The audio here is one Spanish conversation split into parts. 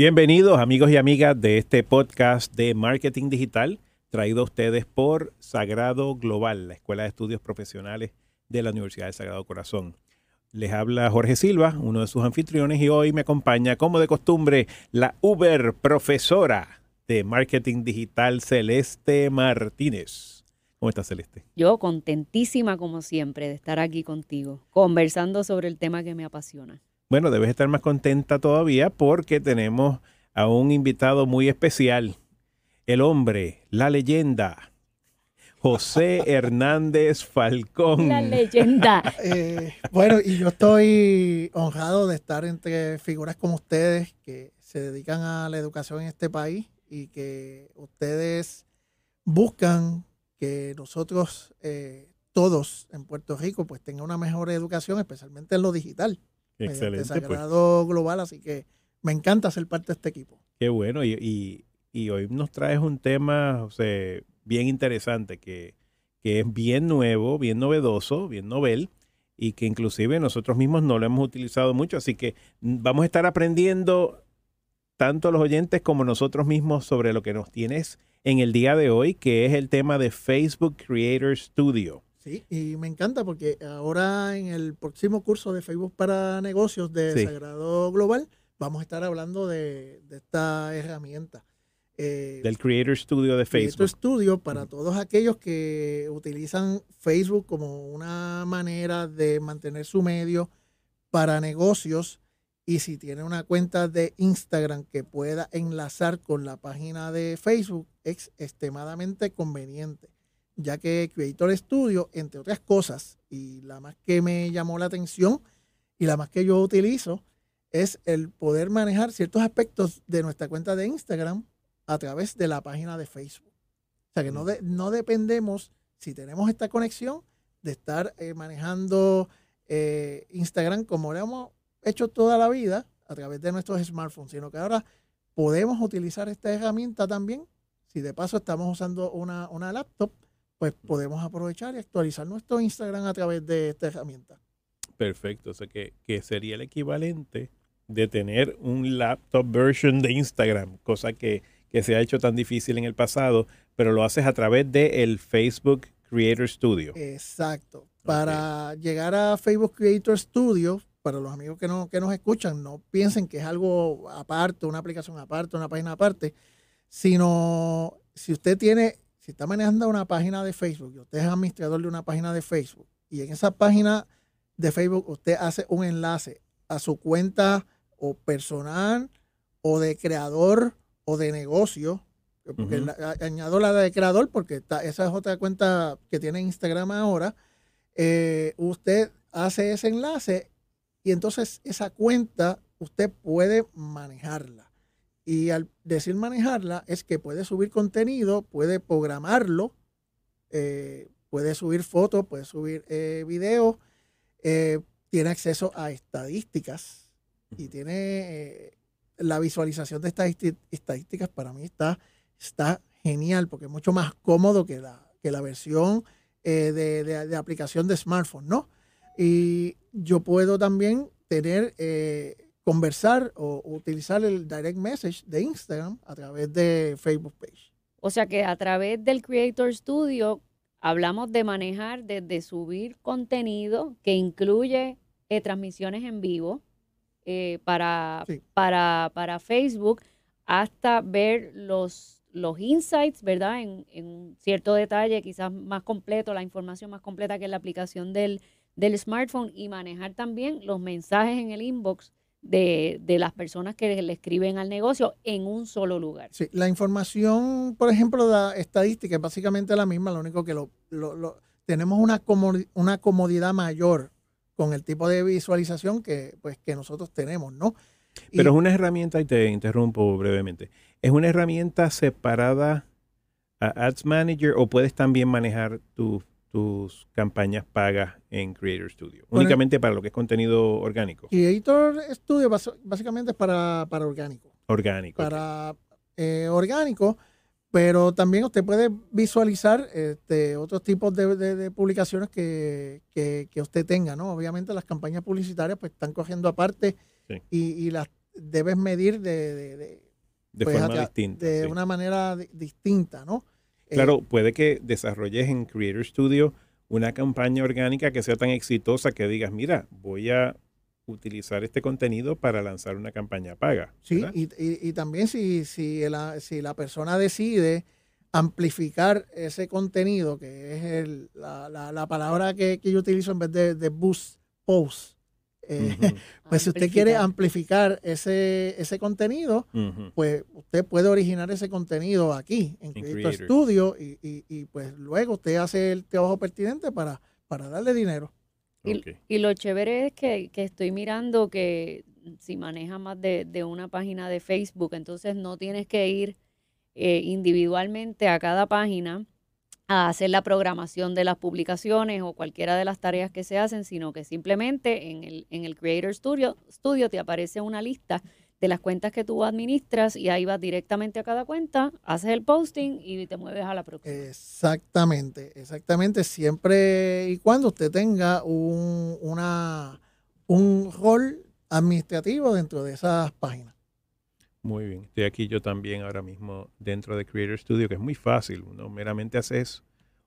Bienvenidos amigos y amigas de este podcast de marketing digital traído a ustedes por Sagrado Global, la Escuela de Estudios Profesionales de la Universidad del Sagrado Corazón. Les habla Jorge Silva, uno de sus anfitriones, y hoy me acompaña, como de costumbre, la Uber profesora de marketing digital Celeste Martínez. ¿Cómo estás, Celeste? Yo contentísima, como siempre, de estar aquí contigo, conversando sobre el tema que me apasiona. Bueno, debes estar más contenta todavía porque tenemos a un invitado muy especial. El hombre, la leyenda, José Hernández Falcón. La leyenda. Eh, bueno, y yo estoy honrado de estar entre figuras como ustedes que se dedican a la educación en este país y que ustedes buscan que nosotros eh, todos en Puerto Rico pues tengan una mejor educación, especialmente en lo digital. Excelente. Pues. Sagrado Global, así que me encanta ser parte de este equipo. Qué bueno, y, y, y hoy nos traes un tema o sea, bien interesante, que, que, es bien nuevo, bien novedoso, bien novel, y que inclusive nosotros mismos no lo hemos utilizado mucho, así que vamos a estar aprendiendo tanto los oyentes como nosotros mismos sobre lo que nos tienes en el día de hoy, que es el tema de Facebook Creator Studio. Sí, y me encanta porque ahora en el próximo curso de Facebook para negocios de Sí. Sagrado Global vamos a estar hablando de, de esta herramienta. Eh, Del Creator Studio de Creator Facebook. Studio para todos aquellos que utilizan Facebook como una manera de mantener su medio para negocios y si tiene una cuenta de Instagram que pueda enlazar con la página de Facebook es extremadamente conveniente ya que Creator Studio, entre otras cosas, y la más que me llamó la atención y la más que yo utilizo, es el poder manejar ciertos aspectos de nuestra cuenta de Instagram a través de la página de Facebook. O sea que no, de- no dependemos, si tenemos esta conexión, de estar eh, manejando eh, Instagram como lo hemos hecho toda la vida a través de nuestros smartphones, sino que ahora podemos utilizar esta herramienta también. Si de paso estamos usando una, una laptop, pues podemos aprovechar y actualizar nuestro Instagram a través de esta herramienta. Perfecto, o sea que, que sería el equivalente de tener un laptop version de Instagram, cosa que, que se ha hecho tan difícil en el pasado, pero lo haces a través de el Facebook Creator Studio. Exacto. Para llegar a Facebook Creator Studio, para los amigos que, no, que nos escuchan, no piensen que es algo aparte, una aplicación aparte, una página aparte, sino si usted tiene, si está manejando una página de Facebook, y usted es administrador de una página de Facebook, y en esa página de Facebook usted hace un enlace a su cuenta o personal o de creador o de negocio, porque Ujú. la- añado la de creador porque está- esa es otra cuenta que tiene Instagram ahora, eh, usted hace ese enlace y entonces esa cuenta usted puede manejarla. Y al decir manejarla es que puede subir contenido, puede programarlo, eh, puede subir fotos, puede subir eh, videos, eh, tiene acceso a estadísticas y tiene la visualización de estas estadísticas para mí está, está genial porque es mucho más cómodo que la, que la versión de, de- de aplicación de smartphone, ¿no? Y yo puedo también tener, conversar o utilizar el direct message de Instagram a través de Facebook page. O sea que a través del Creator Studio hablamos de manejar desde subir contenido que incluye eh, transmisiones en vivo eh, para, Sí. para, para Facebook hasta ver los, los insights, ¿verdad? En, cierto detalle, quizás más completo, la información más completa que en la aplicación del, del smartphone y manejar también los mensajes en el inbox de, de las personas que le escriben al negocio en un solo lugar. Sí, la información, por ejemplo, de la estadística es básicamente la misma, lo único que lo, lo- lo- tenemos una, comodi- una comodidad mayor con el tipo de visualización que, pues, que nosotros tenemos, ¿no? Y- Pero es una herramienta, y te interrumpo brevemente, ¿es una herramienta separada a Ads Manager o puedes también manejar tu- tus campañas pagas en Creator Studio? Bueno, Únicamente para lo que es contenido orgánico. Creator Studio básicamente es para, para orgánico. Orgánico. para eh, orgánico, pero también usted puede visualizar este, otros tipos de, de- de publicaciones que, que- que usted tenga, ¿no? Obviamente las campañas publicitarias pues están cogiendo aparte Sí. y, y las debes medir de, de, de, De pues, forma distinta. de sí. una manera di- distinta, ¿no? Eh, Claro, puede que desarrolles en Creator Studio una campaña orgánica que sea tan exitosa que digas, mira, voy a utilizar este contenido para lanzar una campaña paga. Sí, ¿verdad? y, y- y también si, si, la, si la persona decide amplificar ese contenido, que es el- la, la- la palabra que, que yo utilizo en vez de, de boost, post, eh, pues si usted quiere Amplificar. ese, ese contenido, pues usted puede originar ese contenido aquí en En Creator. Studio y, y- y, pues luego usted hace el trabajo pertinente para, para darle dinero. Y, y lo chévere es que, que estoy mirando que si manejas más de, de una página de Facebook, entonces no tienes que ir eh, individualmente a cada página a hacer la programación de las publicaciones o cualquiera de las tareas que se hacen, sino que simplemente en el, en el Creator Studio, Studio te aparece una lista de las cuentas que tú administras y ahí vas directamente a cada cuenta, haces el posting y te mueves a la próxima. Exactamente, exactamente, siempre y cuando usted tenga un, una, un rol administrativo dentro de esas páginas. Muy bien. Estoy aquí yo también ahora mismo dentro de Creator Studio, que es muy fácil. Uno meramente haces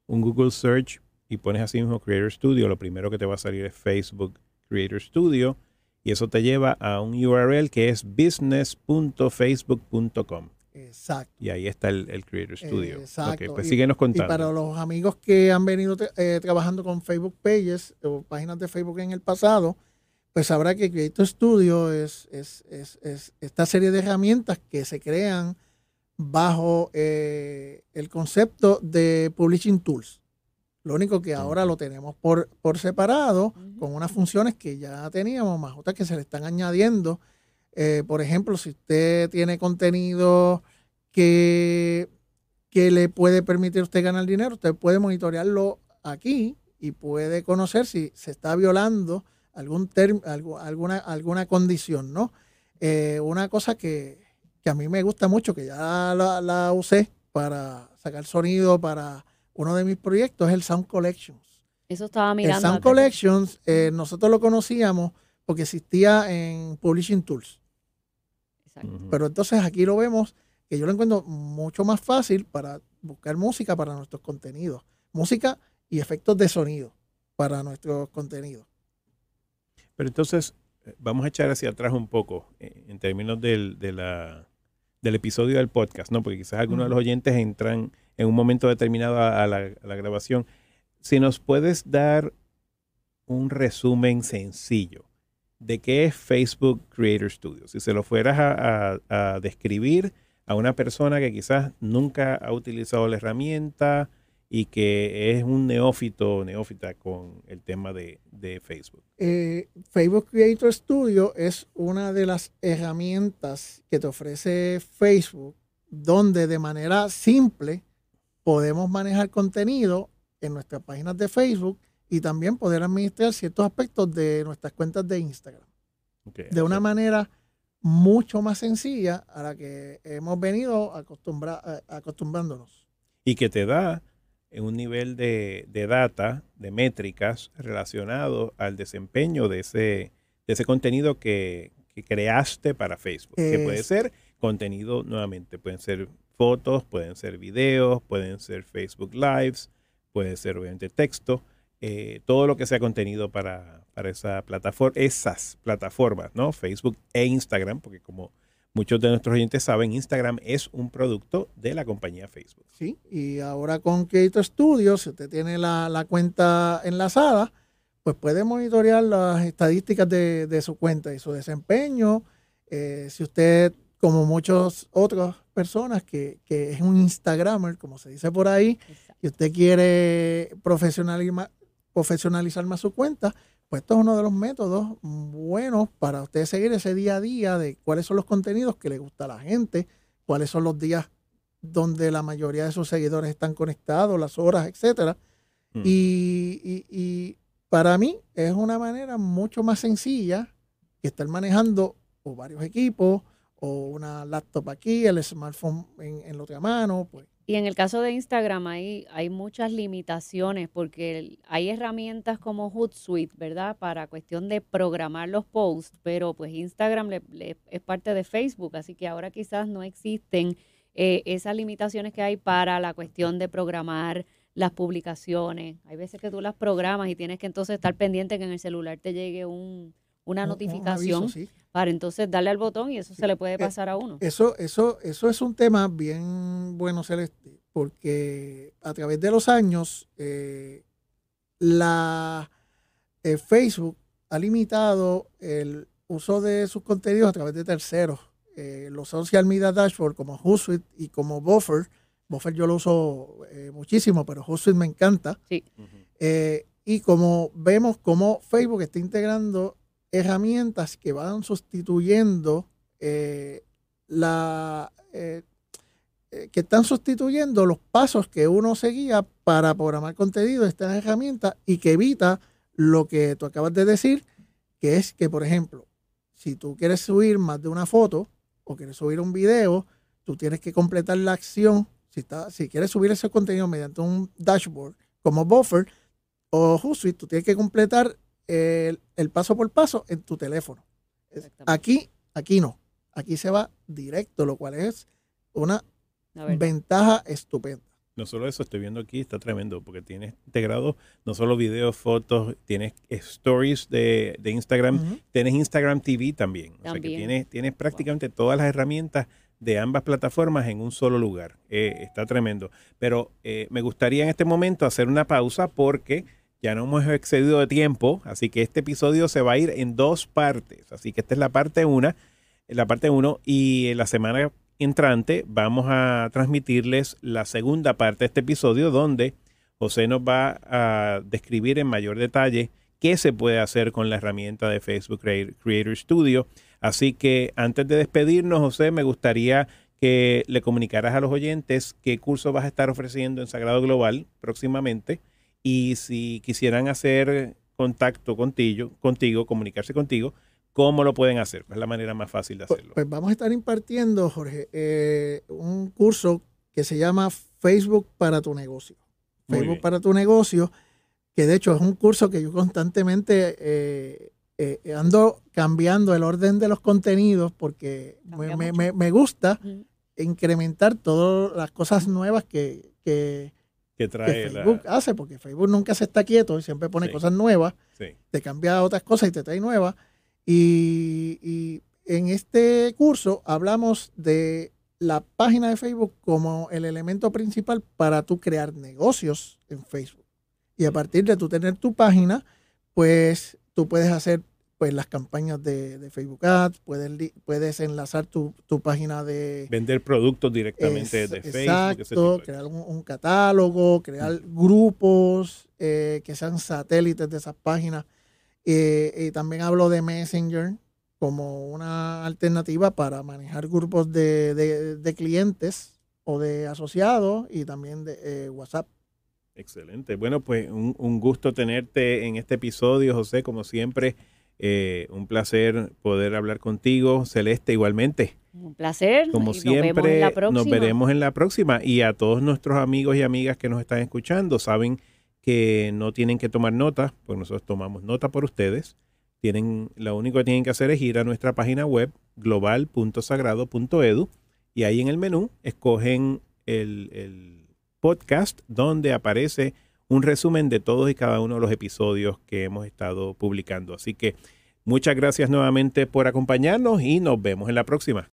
un Google Search y pones así mismo Creator Studio. Lo primero que te va a salir es Facebook Creator Studio. Y eso te lleva a un URL que es business.facebook.com. Exacto. Y ahí está el, el Creator Studio. Exacto. Ok, pues Y- síguenos Y contando. para los amigos que han venido eh, trabajando con Facebook Pages o páginas de Facebook en el pasado, pues sabrá que Creator Studio es, es, es- es esta serie de herramientas que se crean bajo eh, el concepto de Publishing Tools. Lo único que ahora lo tenemos por, por separado, con unas funciones que ya teníamos, más otras que se le están añadiendo. Eh, por ejemplo, si usted tiene contenido que, que le puede permitir a usted ganar dinero, usted puede monitorearlo aquí y puede conocer si se está violando algún term- algo- alguna, alguna condición, ¿no? Eh, una cosa que, que a mí me gusta mucho, que ya la, la usé para sacar sonido para uno de mis proyectos, es el Sound Collections. Eso estaba El mirando. Sound acá. Collections, eh, nosotros lo conocíamos porque existía en Publishing Tools. Exacto. Pero entonces aquí lo vemos que yo lo encuentro mucho más fácil para buscar música para nuestros contenidos. Música y efectos de sonido para nuestros contenidos. Pero entonces, eh, vamos a echar hacia atrás un poco eh, en términos del, de la, del episodio del podcast, ¿no? Porque quizás algunos de los oyentes entran en un momento determinado a, a la, a la grabación. Si nos puedes dar un resumen sencillo de qué es Facebook Creator Studio. Si se lo fueras a, a- a describir a una persona que quizás nunca ha utilizado la herramienta y que es un neófito neófita con el tema de, de Facebook. Eh, Facebook Creator Studio es una de las herramientas que te ofrece Facebook donde de manera simple podemos manejar contenido en nuestras páginas de Facebook y también poder administrar ciertos aspectos de nuestras cuentas de Instagram. Ok, de una sea, manera mucho más sencilla a la que hemos venido acostumbra- a- acostumbrándonos. y que te da un nivel de, de data, de métricas relacionado al desempeño de ese, de ese contenido que, que creaste para Facebook. Que puede ser contenido, nuevamente, pueden ser fotos, pueden ser videos, pueden ser Facebook Lives, puede ser obviamente texto, eh, todo lo que sea contenido para, para esa plataforma, esas plataformas, ¿no? Facebook e Instagram, porque como muchos de nuestros oyentes saben, Instagram es un producto de la compañía Facebook. ¿sí? Y ahora con Creator Studio, si usted tiene la, la cuenta enlazada, pues puede monitorear las estadísticas de, de su cuenta y su desempeño. Eh, si usted, como muchas otras personas, que, que es un Instagramer, como se dice por ahí, Exacto. y usted quiere profesionalizar profesionalizar más su cuenta, pues esto es uno de los métodos buenos para usted seguir ese día a día de cuáles son los contenidos que le gusta a la gente, cuáles son los días donde la mayoría de sus seguidores están conectados, las horas, etcétera. Mm. Y, y- y para mí es una manera mucho más sencilla que estar manejando o varios equipos o una laptop aquí, el smartphone en, en la otra mano, pues Y en el caso de Instagram hay, hay muchas limitaciones porque hay herramientas como Hootsuite, ¿verdad? Para cuestión de programar los posts, pero pues Instagram es parte de Facebook, así que ahora quizás no existen eh, esas limitaciones que hay para la cuestión de programar las publicaciones. Hay veces que tú las programas y tienes que entonces estar pendiente que en el celular te llegue un, una notificación para entonces darle al botón y eso se le puede eh, pasar a uno. Eso, eso, eso es un tema bien bueno, Celeste, porque a través de los años eh, la eh, Facebook ha limitado el uso de sus contenidos a través de terceros. los social media dashboard como Hootsuite y como Buffer, Buffer yo lo uso muchísimo, pero Hootsuite me encanta. Sí. y como vemos como Facebook está integrando herramientas que van sustituyendo eh, la eh, eh, que están sustituyendo los pasos que uno seguía para programar contenido de estas herramientas y que evita lo que tú acabas de decir, que es que, por ejemplo, si tú quieres subir más de una foto o quieres subir un video, tú tienes que completar la acción. Si, está, si quieres subir ese contenido mediante un dashboard como Buffer o Hootsuite, tú tienes que completar el, paso por paso en tu teléfono. Aquí, aquí no. Aquí se va directo, lo cual es una ventaja estupenda. No solo eso, estoy viendo aquí, está tremendo, porque tienes integrado no solo videos, fotos, tienes stories de, Instagram, tienes Instagram TV también. O sea que tienes, tienes prácticamente todas las herramientas de ambas plataformas en un solo lugar. Eh, está tremendo. Pero eh, me gustaría en este momento hacer una pausa porque ya no hemos excedido de tiempo, así que este episodio se va a ir en dos partes. Así que esta es la parte una, la parte uno, y la semana entrante vamos a transmitirles la segunda parte de este episodio donde José nos va a describir en mayor detalle qué se puede hacer con la herramienta de Facebook Creator Studio. Así que antes de despedirnos, José, me gustaría que le comunicaras a los oyentes qué curso vas a estar ofreciendo en Sagrado Global próximamente y si quisieran hacer contacto contigo, contigo comunicarse contigo, ¿cómo lo pueden hacer? ¿Cuál es la manera más fácil de pues, hacerlo? Pues, vamos a estar impartiendo, Jorge, eh, un curso que se llama Facebook para tu negocio. Facebook para tu negocio, que de hecho es un curso que yo constantemente eh, eh, ando cambiando el orden de los contenidos porque me, gusta incrementar todas las cosas nuevas que, que trae Facebook hace, porque Facebook nunca se está quieto y siempre pone cosas nuevas, te cambia otras cosas y te trae nuevas. Y, en este curso hablamos de la página de Facebook como el elemento principal para tú crear negocios en Facebook. Y a partir de tú tener tu página, pues tú puedes hacer pues las campañas de, Facebook Ads, puedes, puedes enlazar tu, página de... Vender productos directamente de Facebook. Exacto, crear un, catálogo, crear grupos eh, que sean satélites de esas páginas. Eh, y también hablo de Messenger como una alternativa para manejar grupos de, clientes o de asociados y también de eh, WhatsApp. Excelente. Bueno, pues un, un gusto tenerte en este episodio, José, como siempre. Eh, un placer poder hablar contigo, Celeste, igualmente. Un placer. Como siempre, nos, veremos en la próxima. Y a todos nuestros amigos y amigas que nos están escuchando, saben que no tienen que tomar nota, pues nosotros tomamos nota por ustedes. Tienen, lo único que tienen que hacer es ir a nuestra página web global.sagrado.edu y ahí en el menú escogen el, el podcast donde aparece un resumen de todos y cada uno de los episodios que hemos estado publicando. Así que muchas gracias nuevamente por acompañarnos y nos vemos en la próxima.